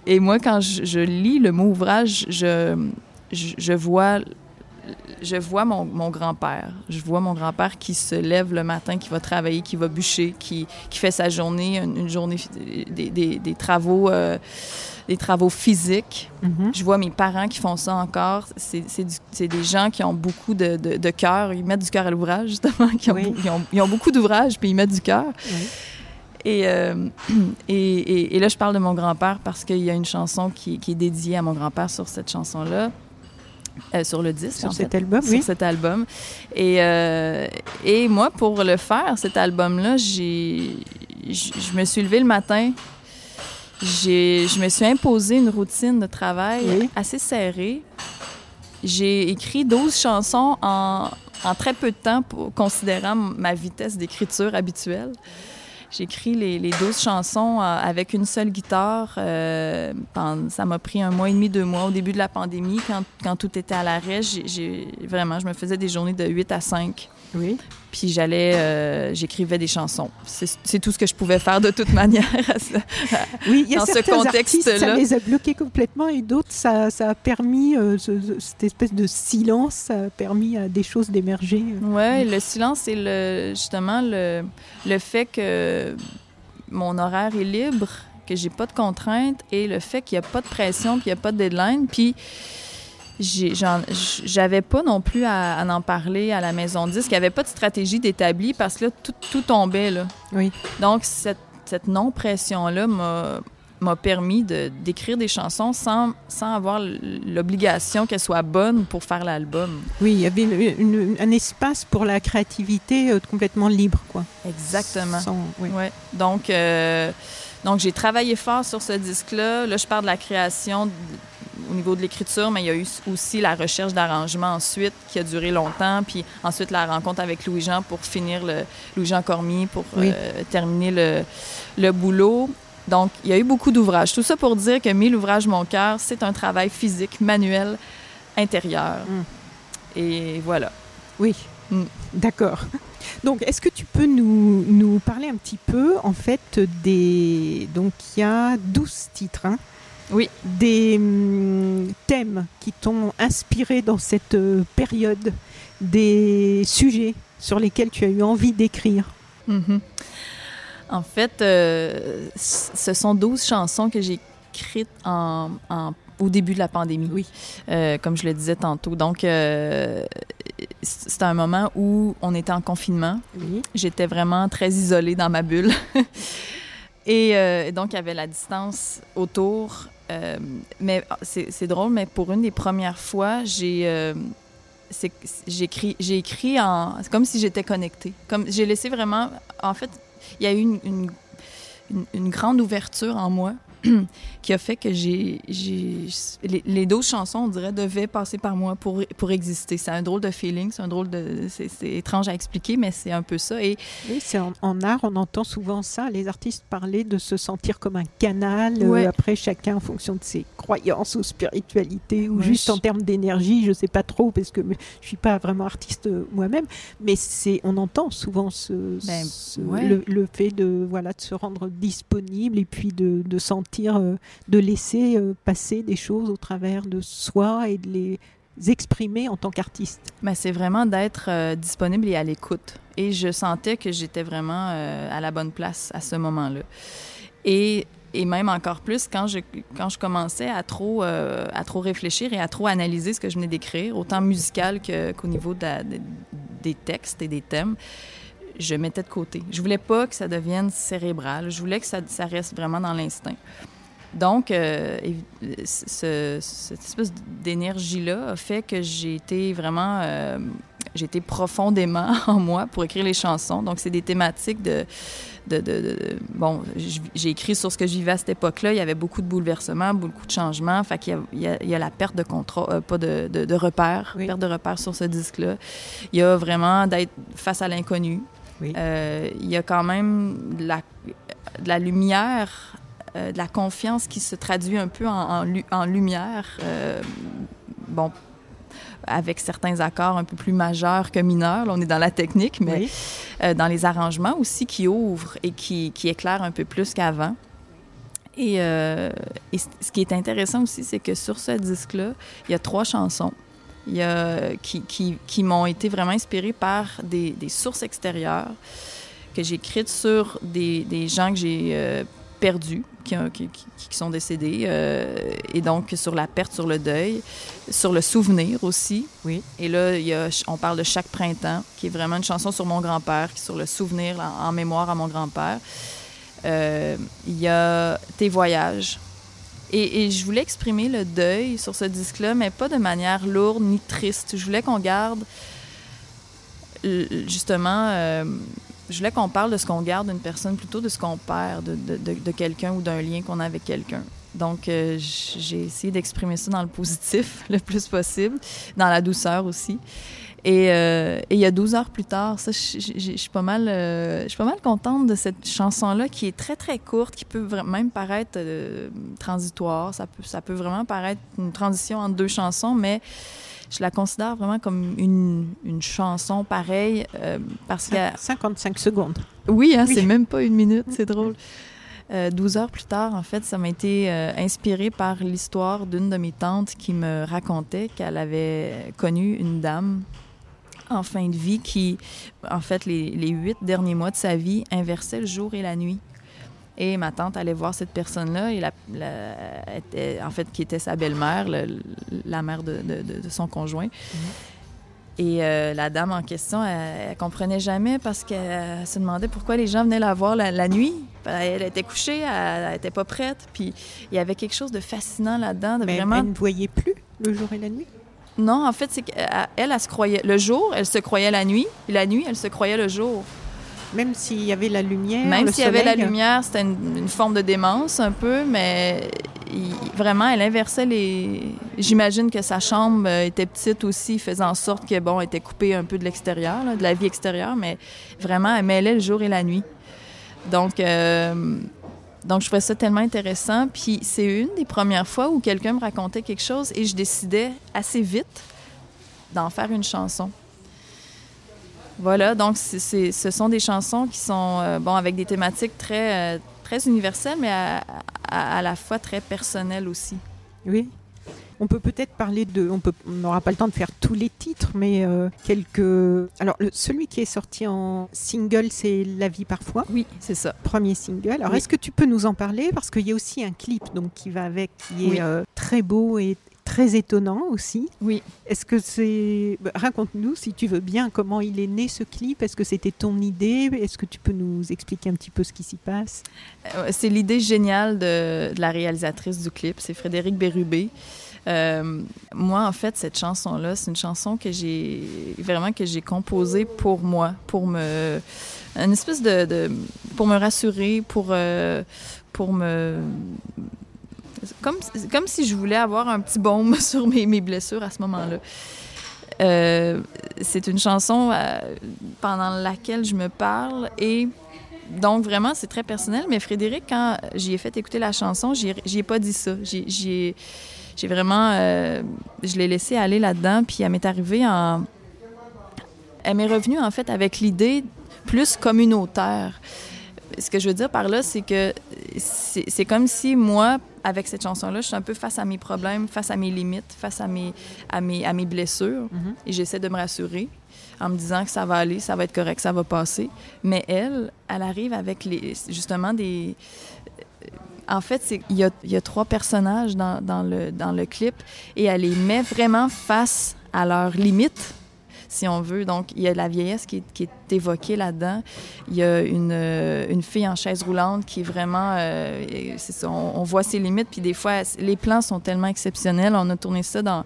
et moi, quand je, je, lis le mot ouvrage, je, je, je vois je vois mon, mon grand-père. Je vois mon grand-père qui se lève le matin, qui va travailler, qui va bûcher, qui, qui fait sa journée, une, journée des, des, des travaux, euh, des travaux physiques. Mm-hmm. Je vois mes parents qui font ça encore. C'est des gens qui ont beaucoup de, de, cœur. Ils mettent du cœur à l'ouvrage, justement. Qui ont, ils, ont, ils, ont, beaucoup d'ouvrages, puis ils mettent du cœur. Et, euh, et, et, et, là, je parle de mon grand-père parce qu'il y a une chanson qui, qui est dédiée à mon grand-père sur cette chanson-là. Euh, sur le disque.
Sur cet album,
sur cet album. Et, euh, et moi, pour le faire, cet album-là, j'ai, je me suis levée le matin. J'ai, je me suis imposé une routine de travail assez serrée. J'ai écrit 12 chansons en, en très peu de temps, pour, considérant ma vitesse d'écriture habituelle. J'écris les, les 12 chansons euh, avec une seule guitare. Euh, ça m'a pris un mois et demi, deux mois au début de la pandémie, quand, tout était à l'arrêt. J'ai, vraiment, je me faisais des journées de 8 à 5.
Oui.
Puis j'allais, euh, j'écrivais des chansons. C'est tout ce que je pouvais faire de toute manière
oui, il y a dans ce contexte-là. Ça les a bloqués complètement et d'autres, ça, ça, a permis, euh, cette espèce de silence, ça a permis à des choses d'émerger.
Oui, le silence, c'est le, justement le, le fait que mon horaire est libre, que j'ai pas de contraintes et le fait qu'il n'y a pas de pression, qu'il n'y a pas de deadline. Puis j'avais pas non plus à, en parler à la maison disque. Il n'y avait pas de stratégie d'établi parce que là, tout, tout, tombait. Là.
Oui.
Donc, cette, cette non-pression-là m'a permis d'écrire des chansons sans, sans avoir l'obligation qu'elles soient bonnes pour faire l'album.
Oui, il y avait un espace pour la créativité euh, complètement libre, quoi.
Exactement. oui. Ouais. Donc, euh, donc j'ai travaillé fort sur ce disque-là. Là, je parle de la création au niveau de l'écriture, mais il y a eu aussi la recherche d'arrangement ensuite qui a duré longtemps, puis ensuite la rencontre avec Louis-Jean pour finir le Louis-Jean Cormier pour euh, terminer le, le boulot. Donc, il y a eu beaucoup d'ouvrages. Tout ça pour dire que Mille ouvrages, mon cœur, c'est un travail physique, manuel, intérieur. Mm. Et voilà.
Oui, mm. d'accord. Donc, est-ce que tu peux nous, nous, parler un petit peu, en fait, des... Donc, il y a 12 titres, hein
oui.
des hum, thèmes qui t'ont inspiré dans cette euh, période, des sujets sur lesquels tu as eu envie d'écrire?
Mm-hmm. En fait, euh, ce sont 12 chansons que j'ai écrites en, au début de la pandémie.
Oui.
Euh, comme je le disais tantôt. Donc, c'était un moment où on était en confinement.
Oui.
J'étais vraiment très isolée dans ma bulle. Et donc, il y avait la distance autour. Euh, mais ah, c'est drôle, mais pour une des premières fois, j'ai euh, j'ai écrit, en. C'est comme si j'étais connectée. Comme j'ai laissé vraiment. En fait, il y a eu une grande ouverture en moi qui a fait que j'ai. Les, les 12 chansons, on dirait, devaient passer par moi pour, pour exister. C'est un drôle de feeling, c'est un drôle de. C'est étrange à expliquer, mais c'est un peu ça. Et...
Oui, c'est en, art, on entend souvent ça, les artistes parler de se sentir comme un canal, euh, après chacun en fonction de ses croyances ou spiritualité, ou juste en termes d'énergie, je sais pas trop, parce que je suis pas vraiment artiste euh, moi-même, mais c'est on entend souvent ce, ben, le, le, fait de, voilà, de se rendre disponible et puis de, de sentir euh, de laisser euh, passer des choses au travers de soi et de les exprimer en tant qu'artiste.
Mais c'est vraiment d'être euh, disponible et à l'écoute. Et je sentais que j'étais vraiment à la bonne place à ce moment-là. Et, et, même encore plus quand je, quand je commençais à trop, à trop réfléchir et à trop analyser ce que je venais d'écrire, autant musical qu'au niveau des textes et des thèmes je mettais de côté. Je voulais pas que ça devienne cérébral. Je voulais que ça, ça reste vraiment dans l'instinct. Donc, euh, ce, cette espèce d'énergie-là a fait que j'ai été vraiment... Euh, j'ai été profondément en moi pour écrire les chansons. Donc, c'est des thématiques de... de, de, bon, j'ai écrit sur ce que je vivais à cette époque-là. Il y avait beaucoup de bouleversements, beaucoup de changements. Fait qu'il y, a, il y a la perte de contrôle, euh, pas de, de, repères, perte de repères sur ce disque-là. Il y a vraiment d'être face à l'inconnu.
Oui.
Euh, il y a quand même de la, de la lumière de la confiance qui se traduit un peu en, en, lumière. bon, avec certains accords un peu plus majeurs que mineurs. Là, on est dans la technique, mais dans les arrangements aussi qui ouvrent et qui, qui éclairent un peu plus qu'avant. Et, et, ce qui est intéressant aussi, c'est que sur ce disque-là, il y a trois chansons il y a, qui, qui, qui m'ont été vraiment inspirées par des, des sources extérieures que j'ai écrites sur des, des gens que j'ai euh, perdus, qui, qui, qui, sont décédés, euh, et donc sur la perte, sur le deuil, sur le souvenir aussi.
Oui.
Et là, il y a, on parle de Chaque printemps, qui est vraiment une chanson sur mon grand-père, qui est sur le souvenir en, en mémoire à mon grand-père. Euh, il y a Tes voyages, et, je voulais exprimer le deuil sur ce disque-là, mais pas de manière lourde ni triste. Je voulais qu'on garde, justement, euh, je voulais qu'on parle de ce qu'on garde d'une personne plutôt de ce qu'on perd de, quelqu'un ou d'un lien qu'on a avec quelqu'un. Donc, euh, j'ai essayé d'exprimer ça dans le positif le plus possible, dans la douceur aussi. Euh, et, il y a 12 heures plus tard, ça, je suis pas mal, euh, je suis pas mal contente de cette chanson-là qui est très très courte, qui peut même paraître euh, transitoire. Ça peut, ça peut vraiment paraître une transition entre deux chansons, mais je la considère vraiment comme une, une chanson pareille parce que
55 secondes.
Oui, hein, c'est même pas une minute, c'est drôle. 12 heures plus tard, en fait, ça m'a été inspiré par l'histoire d'une de mes tantes qui me racontait qu'elle avait connu une dame en fin de vie qui, en fait, les, les huit derniers mois de sa vie, inversait le jour et la nuit. Et ma tante allait voir cette personne-là, et la, était, en fait, qui était sa belle-mère, la mère de, de, son conjoint. Mm-hmm. Et euh, la dame en question, elle, comprenait jamais parce qu'elle se demandait pourquoi les gens venaient la voir la, nuit. Elle était couchée, elle n'était pas prête. Puis il y avait quelque chose de fascinant là-dedans. De
Mais
vraiment...
elle ne voyait plus le jour et la nuit?
Non, en fait, c'est qu'elle, elle, se croyait le jour, elle se croyait la nuit, et la nuit, elle se croyait le jour.
Même s'il y avait la lumière.
Même s'il y avait la lumière, c'était une, forme de démence un peu, mais vraiment, elle inversait les. J'imagine que sa chambre euh, était petite aussi, faisant en sorte que bon, elle était coupée un peu de l'extérieur, de la vie extérieure, mais vraiment, elle mêlait le jour et la nuit. Donc, euh, donc, je trouvais ça tellement intéressant. Puis, c'est une des premières fois où quelqu'un me racontait quelque chose et je décidais assez vite d'en faire une chanson. Voilà, donc c'est, ce sont des chansons qui sont, euh, bon, avec des thématiques très, euh, très universelles, mais à, à, la fois très personnelles aussi.
Oui. On peut peut-être parler de. On n'aura pas le temps de faire tous les titres, mais euh, quelques. Alors, celui qui est sorti en single, c'est La vie parfois.
Oui, c'est ça.
Premier single. Alors, est-ce que tu peux nous en parler? Parce qu'il y a aussi un clip donc, qui va avec, qui est euh, très beau et très étonnant aussi.
Oui.
Est-ce que c'est. Bah, raconte-nous, si tu veux bien, comment il est né ce clip? Est-ce que c'était ton idée? Est-ce que tu peux nous expliquer un petit peu ce qui s'y passe?
Euh, C'est l'idée géniale de, de, la réalisatrice du clip, c'est Frédéric Bérubé. Euh, moi, en fait, cette chanson-là, c'est une chanson que j'ai vraiment que j'ai composée pour moi, pour me espèce de, pour me rassurer, pour euh, pour me comme comme si je voulais avoir un petit baume sur mes, blessures à ce moment-là. Euh, c'est une chanson pendant laquelle je me parle et donc vraiment c'est très personnel. Mais Frédéric, quand j'y ai fait écouter la chanson, j'y ai pas dit ça. J'ai vraiment. Euh, je l'ai laissé aller là-dedans, puis elle m'est arrivée en. Elle m'est revenue, en fait, avec l'idée plus communautaire. Ce que je veux dire par là, c'est que c'est comme si moi, avec cette chanson-là, je suis un peu face à mes problèmes, face à mes limites, face à mes, à mes, à mes blessures, mm-hmm. et j'essaie de me rassurer en me disant que ça va aller, ça va être correct, ça va passer. Mais elle, elle arrive avec les, justement des, en fait, il y a, y a, trois personnages dans, dans, le, dans le clip et elle les met vraiment face à leurs limites, si on veut. Donc, il y a la vieillesse qui est, qui est évoquée là-dedans. Il y a une, euh, une, fille en chaise roulante qui est vraiment... Euh, ça, on, voit ses limites, puis des fois, les plans sont tellement exceptionnels. On a tourné ça dans...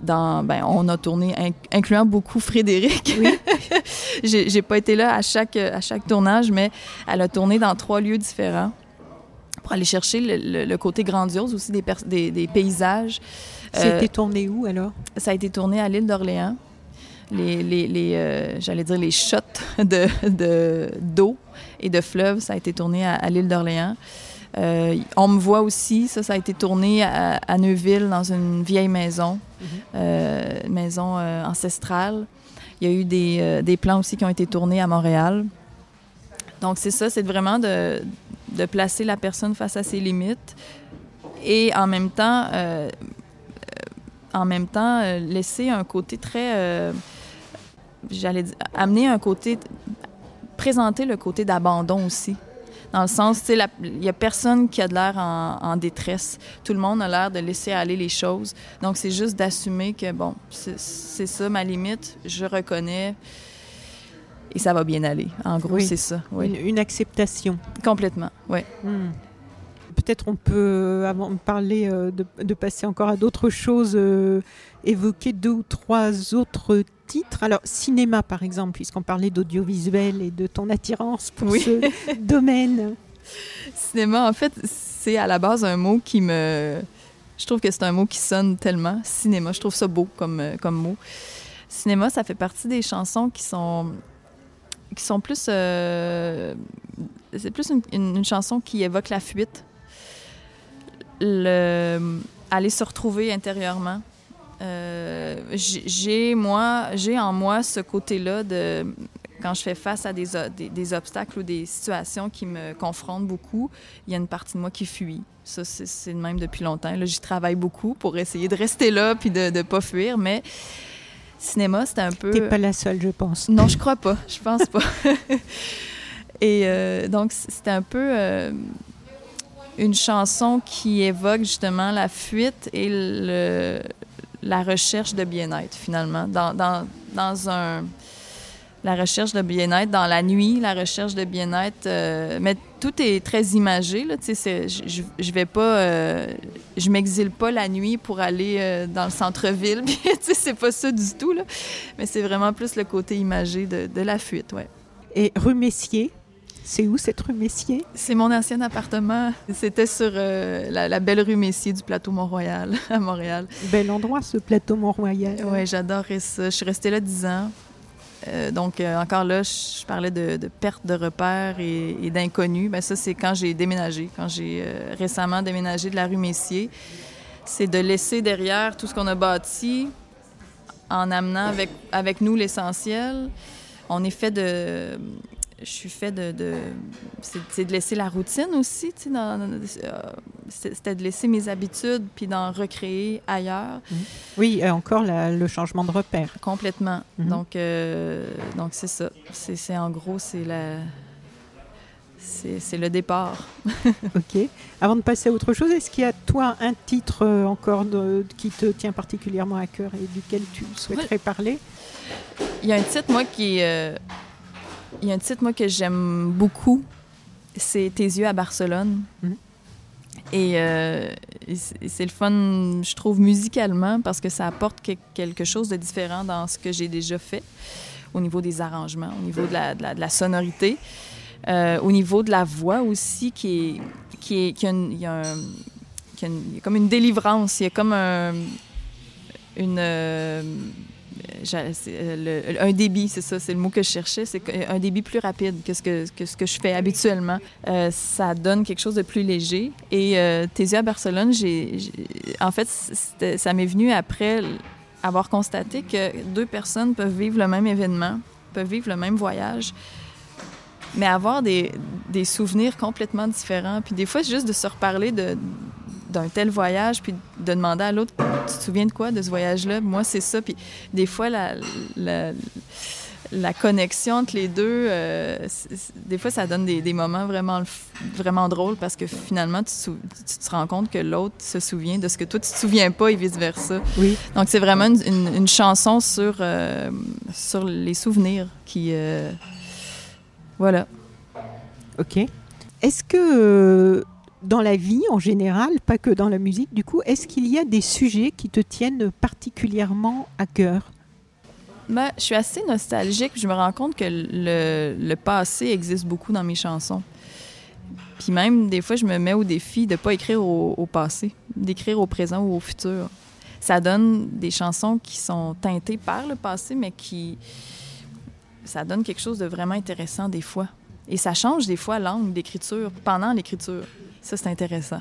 dans ben, on a tourné, incluant beaucoup Frédéric. Oui. J'ai pas été là à chaque, à chaque tournage, mais elle a tourné dans trois lieux différents pour aller chercher le, côté grandiose aussi des, des, des paysages.
C'était euh, tourné où alors?
Ça a été tourné à l'île d'Orléans. Les, les, les euh, j'allais dire les shots de, d'eau et de fleuves, ça a été tourné à, l'île d'Orléans. Euh, on me voit aussi, ça, ça a été tourné à, Neuville, dans une vieille maison, euh, maison ancestrale. Il y a eu des, des, plans aussi qui ont été tournés à Montréal. Donc, c'est ça, c'est vraiment de, placer la personne face à ses limites et en même temps, en même temps laisser un côté très. J'allais amener un côté. présenter le côté d'abandon aussi dans le sens, tu sais, il n'y a personne qui a de l'air en, détresse. Tout le monde a l'air de laisser aller les choses. Donc, c'est juste d'assumer que, bon, c'est ça ma limite, je reconnais et ça va bien aller. En gros, c'est ça.
Oui. Une, acceptation.
Complètement, oui.
Hmm. Peut-être on peut, avant de parler, euh, de, passer encore à d'autres choses, euh, évoquer deux ou trois autres titres. Alors, cinéma, par exemple, puisqu'on parlait d'audiovisuel et de ton attirance pour ce domaine.
Cinéma, en fait, c'est à la base un mot qui me... Je trouve que c'est un mot qui sonne tellement. Cinéma, je trouve ça beau comme, euh, comme mot. Cinéma, ça fait partie des chansons qui sont qui sont plus c'est plus une, chanson qui évoque la fuite le, aller se retrouver intérieurement. Euh, j'ai moi, j'ai en moi ce côté-là de quand je fais face à des, des, obstacles ou des situations qui me confrontent beaucoup, il y a une partie de moi qui fuit. Ça, c'est le même depuis longtemps. Là, j'y travaille beaucoup pour essayer de rester là puis de ne pas fuir, mais cinéma, c'est un peu...
T'es pas la seule, je pense.
Non, je crois pas. Je pense pas. Et euh, donc, c'était un peu... Euh, une chanson qui évoque justement la fuite et le, la recherche de bien-être, finalement. Dans, dans, dans, un. La recherche de bien-être dans la nuit, la recherche de bien-être. Euh, mais tout est très imagé, là. Tu sais, je, je vais pas. Euh, je m'exile pas la nuit pour aller euh, dans le centre-ville. tu sais, c'est pas ça du tout, là. Mais c'est vraiment plus le côté imagé de, de la fuite, ouais.
Et rue Messier, c'est où cette rue Messier?
C'est mon ancien appartement. C'était sur euh, la, belle rue Messier du plateau Mont-Royal à Montréal.
Bel endroit, ce plateau Mont-Royal.
Oui, j'adorais ça. Je suis restée là dix ans. Euh, donc, euh, encore là, je parlais de, perte de repères et, d'inconnus. Ben, ça, c'est quand j'ai déménagé, quand j'ai récemment déménagé de la rue Messier. C'est de laisser derrière tout ce qu'on a bâti en amenant avec, avec nous l'essentiel. On est fait de je suis fait de, de c'est de laisser la routine aussi, tu sais, euh, c'était de laisser mes habitudes puis d'en recréer ailleurs.
Mhm. Oui, encore le changement de repère.
Complètement. Mhm. Donc, euh, donc c'est ça. C'est en gros, c'est la c'est le départ.
OK. Avant de passer à autre chose, est-ce qu'il y a, toi, un titre euh, encore de, qui te tient particulièrement à cœur et duquel tu souhaiterais parler?
Il y a un titre, moi, qui, il y a un titre, moi, que j'aime beaucoup. C'est Tes yeux à Barcelone. Mhm. Euh, et, c'est le fun, je trouve, musicalement, parce que ça apporte quelque chose de différent dans ce que j'ai déjà fait, au niveau des arrangements, au niveau de la, de la, sonorité, euh, au niveau de la voix aussi, qui est. Qui est qui a, il y a, comme une délivrance, il y a comme un, une. Euh, euh, un débit, c'est ça, c'est le mot que je cherchais, c'est un débit plus rapide que ce que, ce que je fais habituellement. Euh, ça donne quelque chose de plus léger. Et euh, Tes yeux à Barcelone, j'ai, en fait, ça m'est venu après avoir constaté que deux personnes peuvent vivre le même événement, peuvent vivre le même voyage, mais avoir des, des souvenirs complètement différents. Puis des fois, c'est juste de se reparler de, d'un tel voyage, puis de demander à l'autre, tu te souviens de quoi de ce voyage-là? Moi, c'est ça. Puis des fois, la, la, connexion entre les deux, euh, des fois, ça donne des, moments vraiment, vraiment drôles parce que finalement, tu, te rends compte que l'autre se souvient de ce que toi, tu te souviens pas et vice-versa.
Oui.
Donc, c'est vraiment une, chanson sur, euh, sur les souvenirs qui... Euh, voilà.
OK. Est-ce que dans la vie en général, pas que dans la musique, du coup, est-ce qu'il y a des sujets qui te tiennent particulièrement à cœur?
Ben, je suis assez nostalgique. Je me rends compte que le, passé existe beaucoup dans mes chansons. Puis même, des fois, je me mets au défi de ne pas écrire au, passé, d'écrire au présent ou au futur. Ça donne des chansons qui sont teintées par le passé, mais qui... Ça donne quelque chose de vraiment intéressant des fois. Et ça change des fois l'angle d'écriture pendant l'écriture. Ça, c'est intéressant.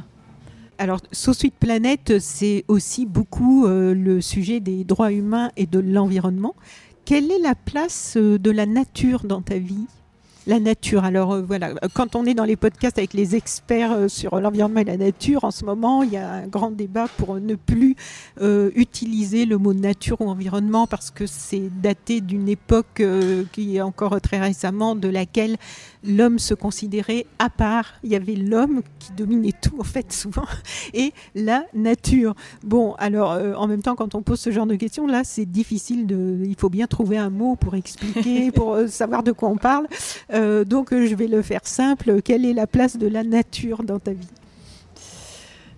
Alors, So Sweet Planet, c'est aussi beaucoup euh, le sujet des droits humains et de l'environnement. Quelle est la place euh, de la nature dans ta vie? La nature. Alors euh, voilà, quand on est dans les podcasts avec les experts sur l'environnement et la nature, en ce moment, il y a un grand débat pour ne plus utiliser le mot nature ou environnement parce que c'est daté d'une époque qui est encore très récemment de laquelle l'homme se considérait à part. Il y avait l'homme qui dominait tout, en fait, souvent, et la nature. Bon, alors, en même temps, quand on pose ce genre de questions, là, c'est difficile de. Il faut bien trouver un mot pour expliquer, pour savoir de quoi on parle. Euh, donc je vais le faire simple. Quelle est la place de la nature dans ta vie?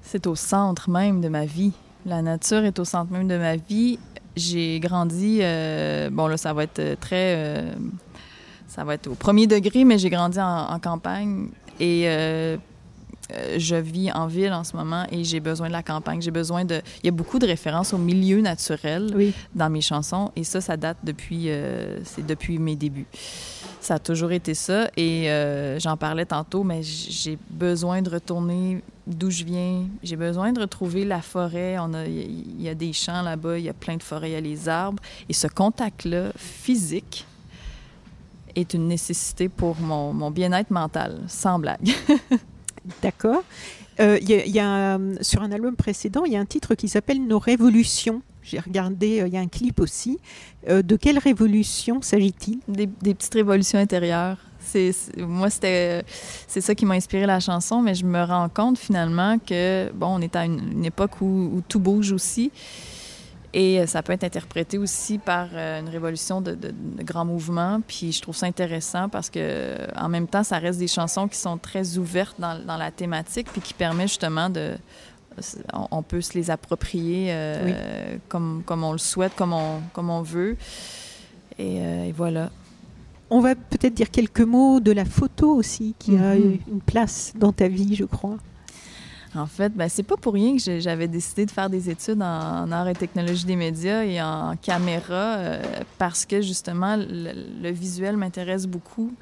C'est au centre même de ma vie. La nature est au centre même de ma vie. J'ai grandi, euh, bon là ça va être très, euh, ça va être au premier degré, mais j'ai grandi en, campagne et je vis en ville en ce moment et j'ai besoin de la campagne. J'ai besoin de. Il y a beaucoup de références au milieu naturel dans mes chansons et ça, ça date depuis. c'est depuis mes débuts. Ça a toujours été ça. Et euh, j'en parlais tantôt, mais j'ai besoin de retourner d'où je viens. J'ai besoin de retrouver la forêt. Il y, a des champs là-bas, il y a plein de forêts, il y a les arbres. Et ce contact-là, physique, est une nécessité pour mon, mon bien-être mental, sans blague.
D'accord. Euh, y a, sur un album précédent, il y a un titre qui s'appelle Nos révolutions. J'ai regardé, euh, il y a un clip aussi. Euh, de quelle révolution s'agit-il?
Des, petites révolutions intérieures. C'est, moi, c'était, c'est ça qui m'a inspiré la chanson, mais je me rends compte finalement que, bon, on est à une, époque où, tout bouge aussi. Et ça peut être interprété aussi par une révolution de, de, grands mouvements. Puis je trouve ça intéressant parce que en même temps, ça reste des chansons qui sont très ouvertes dans, dans la thématique, puis qui permet justement de, on peut se les approprier euh, comme, comme on le souhaite, comme on, comme on veut. Euh, et, voilà.
On va peut-être dire quelques mots de la photo aussi, qui a mhm. une place dans ta vie, je crois.
En fait, ben, c'est pas pour rien que j'avais décidé de faire des études en, art et technologie des médias et en caméra, euh, parce que justement, le visuel m'intéresse beaucoup.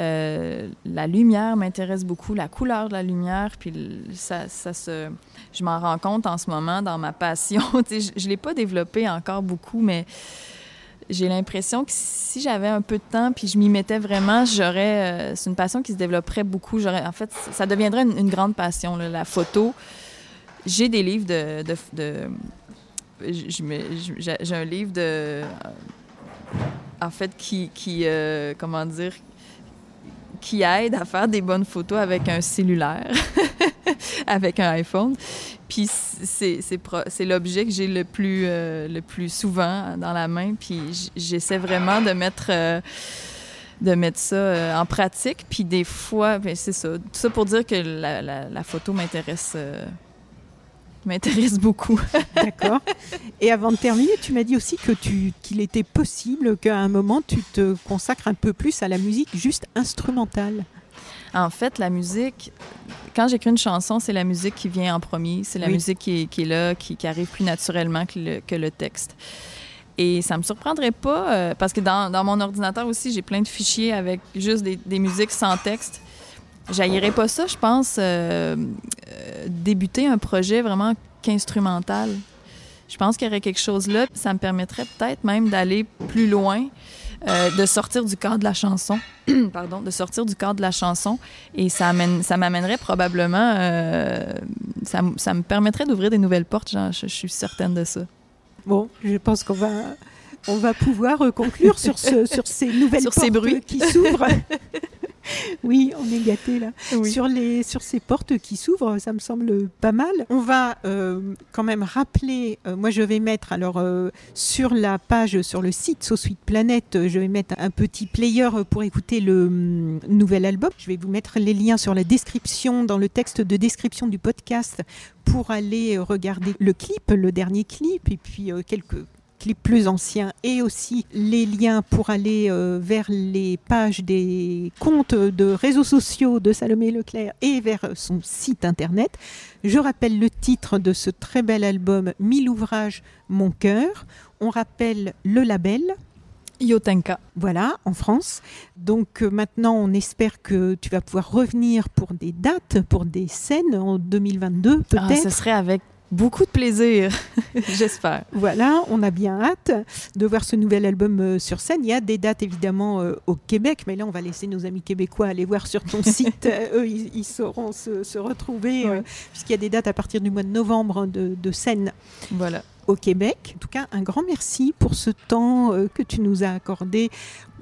Euh, la lumière m'intéresse beaucoup, la couleur de la lumière, puis ça, ça se... Je m'en rends compte en ce moment dans ma passion. je ne l'ai pas développé encore beaucoup, mais j'ai l'impression que si j'avais un peu de temps puis je m'y mettais vraiment, j'aurais... Euh, c'est une passion qui se développerait beaucoup. J'aurais, en fait, ça deviendrait une, grande passion, la photo. J'ai des livres de... j'ai un livre de en fait, qui, qui euh, comment dire, qui aide à faire des bonnes photos avec un cellulaire, avec un iPhone. Puis c'est l'objet que j'ai le, plus euh, le plus souvent dans la main. Puis j'essaie vraiment de mettre... Euh, de mettre ça euh, en pratique. Puis des fois, ben, c'est ça. Tout ça pour dire que la, photo m'intéresse m'intéresse beaucoup.
D'accord. Et avant de terminer, tu m'as dit aussi que tu qu'il était possible qu'à un moment tu te consacres un peu plus à la musique juste instrumentale.
En fait, la musique, quand j'écris une chanson, c'est la musique qui vient en premier. C'est la musique qui est, là, qui, arrive plus naturellement que le, que le texte. Et ça me surprendrait pas, euh, parce que dans, dans, mon ordinateur aussi, j'ai plein de fichiers avec juste des, des musiques sans texte. J'aillerais pas ça, je pense, euh, euh, débuter un projet vraiment qu'instrumental. Je pense qu'il y aurait quelque chose là. Ça me permettrait peut-être même d'aller plus loin, euh, de sortir du cadre de la chanson. Pardon, de sortir du cadre de la chanson. Et ça, ça m'amènerait probablement. ça, ça, me permettrait d'ouvrir des nouvelles portes. Genre, je, suis certaine de ça.
Bon, je pense qu'on va. On va pouvoir conclure sur, ce, sur ces nouvelles
sur
portes
ces bruits.
qui s'ouvrent. oui, on est gâté là. Sur, les, sur ces portes qui s'ouvrent, ça me semble pas mal. On va euh, quand même rappeler, euh, moi je vais mettre alors euh, sur la page, sur le site Sweet Planet, je vais mettre un petit player pour écouter le mm, nouvel album. Je vais vous mettre les liens sur la description, dans le texte de description du podcast pour aller regarder le clip, le dernier clip, et puis quelques clips plus anciens et aussi les liens pour aller euh, vers les pages des comptes de réseaux sociaux de Salomé Leclerc et vers son site internet. Je rappelle le titre de ce très bel album Mille ouvrages, mon cœur. On rappelle le label.
Yotenka.
Voilà, en France. Donc euh, maintenant, on espère que tu vas pouvoir revenir pour des dates, pour des scènes en 2022 peut-être.
Ah, ce serait avec beaucoup de plaisir, j'espère.
Voilà, on a bien hâte de voir ce nouvel album euh, sur scène. Il y a des dates évidemment euh, au Québec, mais là on va laisser nos amis québécois aller voir sur ton site. Euh, eux, ils, ils sauront se, se retrouver, euh, puisqu'il y a des dates à partir du mois de novembre de, de scène
Voilà.
au Québec. En tout cas, un grand merci pour ce temps euh, que tu nous as accordé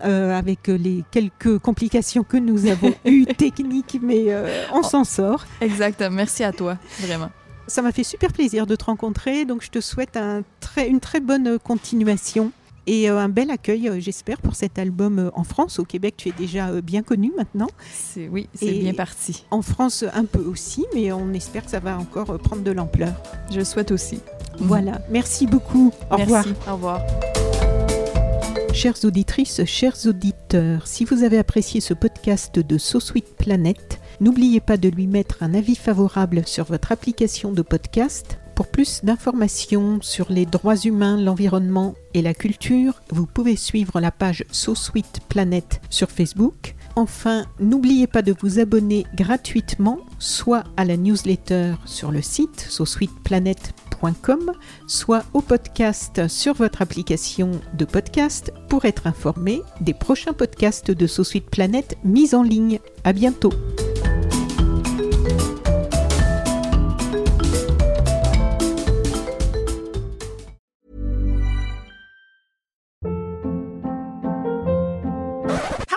euh, avec les quelques complications que nous avons eues techniques, mais euh, on s'en sort.
Exactement. Merci à toi, vraiment.
Ça m'a fait super plaisir de te rencontrer, donc je te souhaite un très, une très bonne continuation et euh, un bel accueil, euh, j'espère, pour cet album euh, en France. Au Québec, tu es déjà euh, bien connu maintenant.
C'est oui, c'est bien parti.
En France, un peu aussi, mais on espère que ça va encore euh, prendre de l'ampleur.
Je le souhaite aussi.
Voilà, merci beaucoup. Au
Merci.
revoir.
Au revoir.
Chères auditrices, chers auditeurs, si vous avez apprécié ce podcast de So Sweet Planet, n'oubliez pas de lui mettre un avis favorable sur votre application de podcast. Pour plus d'informations sur les droits humains, l'environnement et la culture, vous pouvez suivre la page So Sweet Planet sur Facebook. Enfin, n'oubliez pas de vous abonner gratuitement, soit à la newsletter sur le site sosweetplanet.com, soit au podcast sur votre application de podcast pour être informé des prochains podcasts de So Sweet Planet mis en ligne. À bientôt.